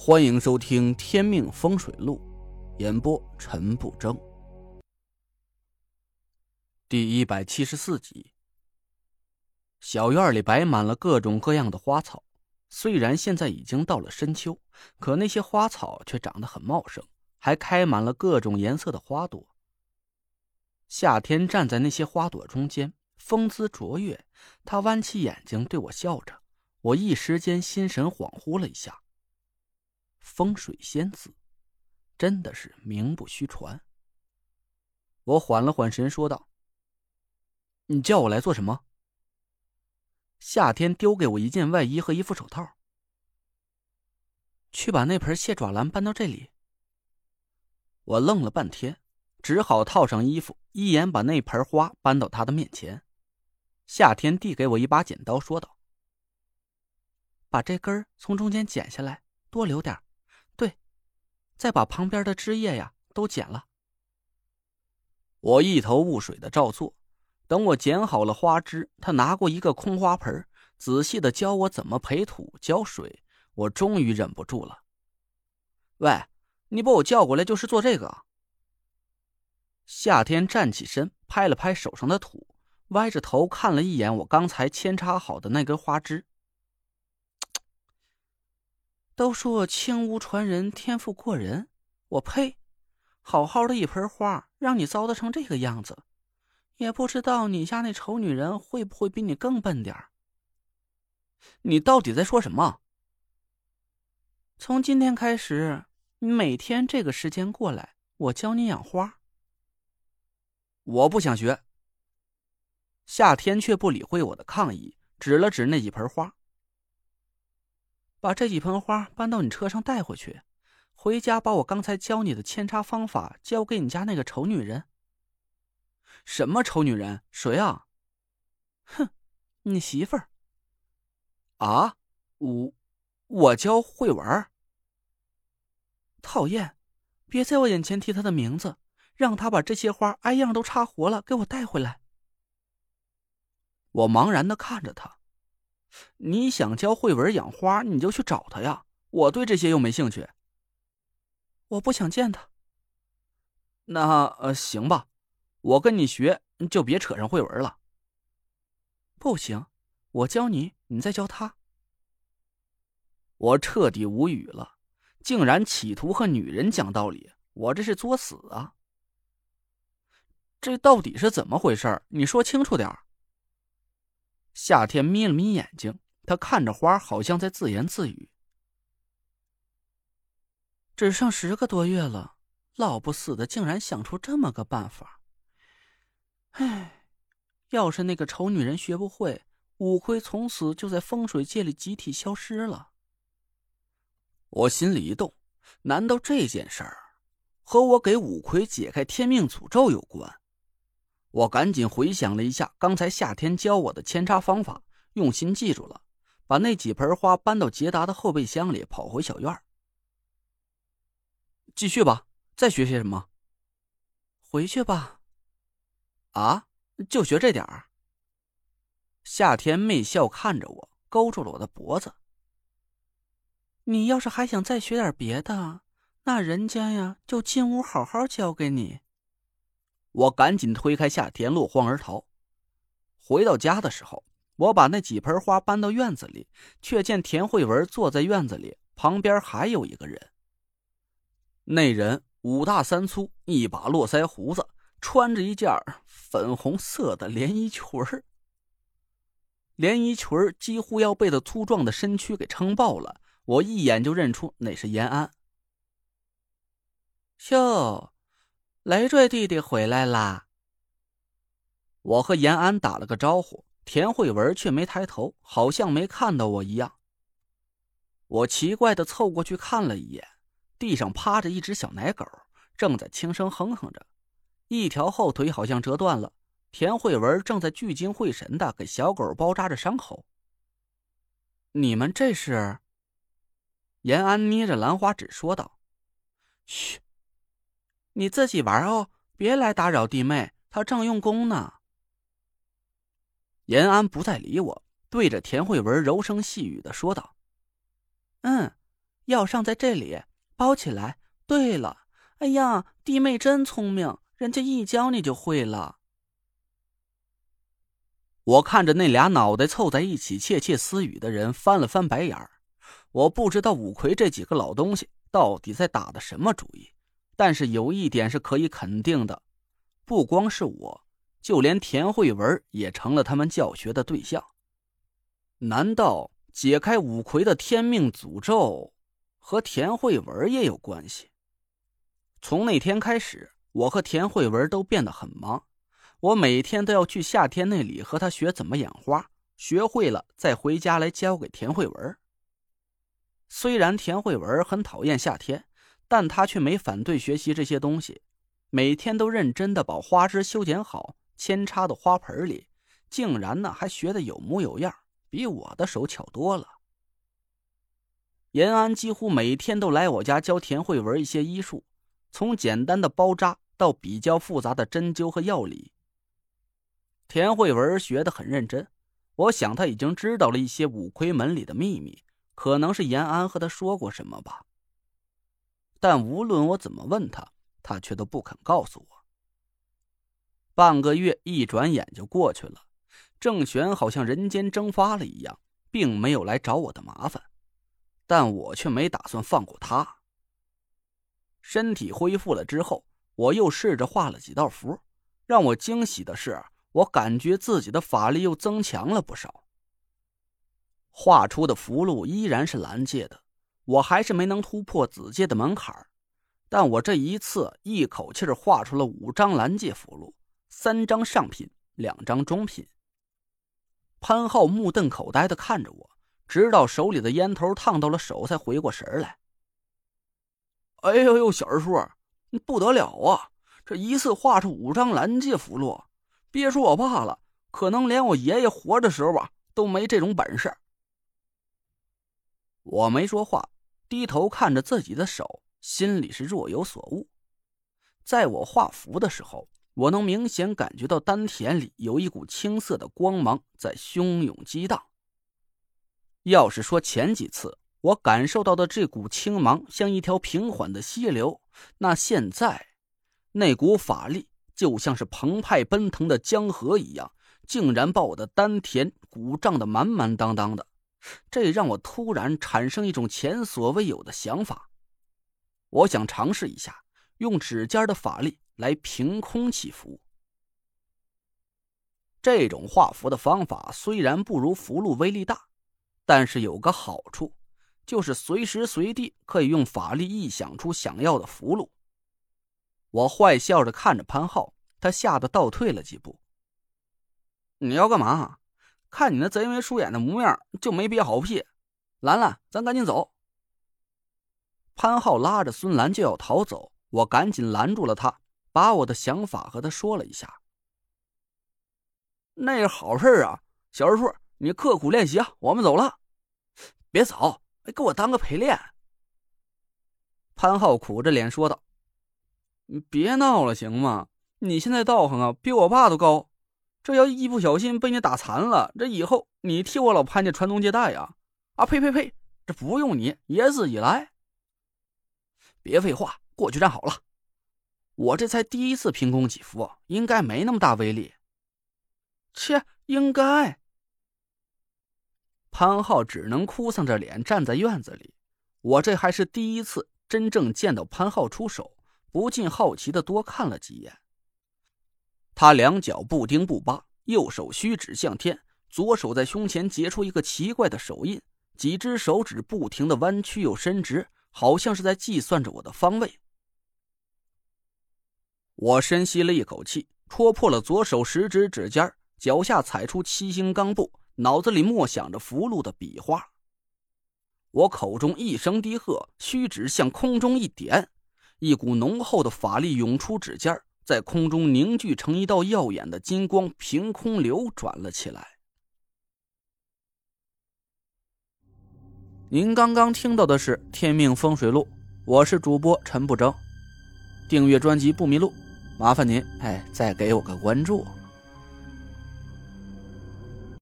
欢迎收听《天命风水录》，演播陈不争。第一百七十四集。小院里摆满了各种各样的花草，虽然现在已经到了深秋，可那些花草却长得很茂盛，还开满了各种颜色的花朵。夏天站在那些花朵中间，风姿卓越，他弯起眼睛对我笑着，我一时间心神恍惚了一下。风水仙子，真的是名不虚传。我缓了缓神，说道：“你叫我来做什么？”夏天丢给我一件外衣和一副手套，去把那盆蟹爪兰搬到这里。我愣了半天，只好套上衣服，一眼把那盆花搬到他的面前。夏天递给我一把剪刀，说道：“把这根从中间剪下来，多留点再把旁边的枝叶呀都剪了。我一头雾水的照做，等我剪好了花枝，他拿过一个空花盆，仔细的教我怎么培土、浇水。我终于忍不住了：“喂，你把我叫过来就是做这个？”夏天站起身，拍了拍手上的土，歪着头看了一眼我刚才扦插好的那根花枝。都说青屋传人天赋过人，我呸！好好的一盆花，让你糟蹋成这个样子，也不知道你家那丑女人会不会比你更笨点儿。你到底在说什么？从今天开始，你每天这个时间过来，我教你养花。我不想学。夏天却不理会我的抗议，指了指那几盆花。把这几盆花搬到你车上带回去，回家把我刚才教你的扦插方法交给你家那个丑女人。什么丑女人？谁啊？哼，你媳妇儿。啊，我我教会文。讨厌，别在我眼前提她的名字，让她把这些花挨样都插活了给我带回来。我茫然的看着他。你想教慧文养花，你就去找他呀。我对这些又没兴趣。我不想见他。那呃，行吧，我跟你学，就别扯上慧文了。不行，我教你，你再教他。我彻底无语了，竟然企图和女人讲道理，我这是作死啊！这到底是怎么回事？你说清楚点儿。夏天眯了眯眼睛，他看着花，好像在自言自语：“只剩十个多月了，老不死的竟然想出这么个办法。唉，要是那个丑女人学不会，五魁从此就在风水界里集体消失了。”我心里一动，难道这件事儿和我给五魁解开天命诅咒有关？我赶紧回想了一下刚才夏天教我的扦插方法，用心记住了，把那几盆花搬到捷达的后备箱里，跑回小院继续吧，再学些什么？回去吧。啊，就学这点儿？夏天媚笑看着我，勾住了我的脖子。你要是还想再学点别的，那人家呀就进屋好好教给你。我赶紧推开夏天，落荒而逃。回到家的时候，我把那几盆花搬到院子里，却见田慧文坐在院子里，旁边还有一个人。那人五大三粗，一把络腮胡子，穿着一件粉红色的连衣裙儿。连衣裙儿几乎要被他粗壮的身躯给撑爆了，我一眼就认出那是延安。哟。雷拽弟弟回来啦！我和延安打了个招呼，田慧文却没抬头，好像没看到我一样。我奇怪的凑过去看了一眼，地上趴着一只小奶狗，正在轻声哼哼着，一条后腿好像折断了。田慧文正在聚精会神的给小狗包扎着伤口。你们这是？延安捏着兰花指说道：“嘘。”你自己玩哦，别来打扰弟妹，她正用功呢。延安不再理我，对着田慧文柔声细语的说道：“嗯，药上在这里，包起来。对了，哎呀，弟妹真聪明，人家一教你就会了。我看着那俩脑袋凑在一起窃窃私语的人，翻了翻白眼儿。我不知道五魁这几个老东西到底在打的什么主意，但是有一点是可以肯定的，不光是我，就连田慧文也成了他们教学的对象。难道解开五魁的天命诅咒和田慧文也有关系？从那天开始，我和田慧文都变得很忙。我每天都要去夏天那里和他学怎么养花，学会了再回家来教给田慧文。虽然田慧文很讨厌夏天，但他却没反对学习这些东西，每天都认真的把花枝修剪好，扦插到花盆里，竟然呢还学得有模有样，比我的手巧多了。延安几乎每天都来我家教田慧文一些医术，从简单的包扎到比较复杂的针灸和药理。田慧文学得很认真，我想他已经知道了一些五魁门里的秘密，可能是延安和他说过什么吧。但无论我怎么问他，他却都不肯告诉我。半个月一转眼就过去了，郑玄好像人间蒸发了一样，并没有来找我的麻烦，但我却没打算放过他。身体恢复了之后，我又试着画了几道符，让我惊喜的是。我感觉自己的法力又增强了不少。画出的符箓依然是蓝界的，我还是没能突破紫界的门槛但我这一次一口气画出了五张蓝界符箓，三张上品，两张中品。潘浩目瞪口呆的看着我，直到手里的烟头烫到了手，才回过神来。哎呦呦，小二叔，不得了啊！这一次画出五张蓝界符箓。别说我爸了，可能连我爷爷活的时候吧，都没这种本事。我没说话，低头看着自己的手，心里是若有所悟。在我画符的时候，我能明显感觉到丹田里有一股青色的光芒在汹涌激荡。要是说前几次我感受到的这股青芒像一条平缓的溪流，那现在那股法力……就像是澎湃奔腾的江河一样，竟然把我的丹田鼓胀得满满当当的，这让我突然产生一种前所未有的想法。我想尝试一下用指尖的法力来凭空起符。这种画符的方法虽然不如符箓威力大，但是有个好处，就是随时随地可以用法力臆想出想要的符箓。我坏笑着看着潘浩，他吓得倒退了几步。你要干嘛？看你那贼眉鼠眼的模样，就没憋好屁。兰兰，咱赶紧走。潘浩拉着孙兰就要逃走，我赶紧拦住了他，把我的想法和他说了一下。那是好事啊，小二叔，你刻苦练习啊，我们走了。别走，给我当个陪练。潘浩苦着脸说道。你别闹了，行吗？你现在道行啊，比我爸都高。这要一不小心被你打残了，这以后你替我老潘家传宗接代呀？啊呸呸呸！这不用你，爷自己来。别废话，过去站好了。我这才第一次凭空起伏，应该没那么大威力。切，应该。潘浩只能哭丧着脸站在院子里。我这还是第一次真正见到潘浩出手。不禁好奇的多看了几眼。他两脚不丁不拔，右手虚指向天，左手在胸前结出一个奇怪的手印，几只手指不停的弯曲又伸直，好像是在计算着我的方位。我深吸了一口气，戳破了左手食指指尖，脚下踩出七星钢步，脑子里默想着符箓的笔画。我口中一声低喝，虚指向空中一点。一股浓厚的法力涌出指尖，在空中凝聚成一道耀眼的金光，凭空流转了起来。您刚刚听到的是《天命风水录》，我是主播陈不争。订阅专辑不迷路，麻烦您哎，再给我个关注。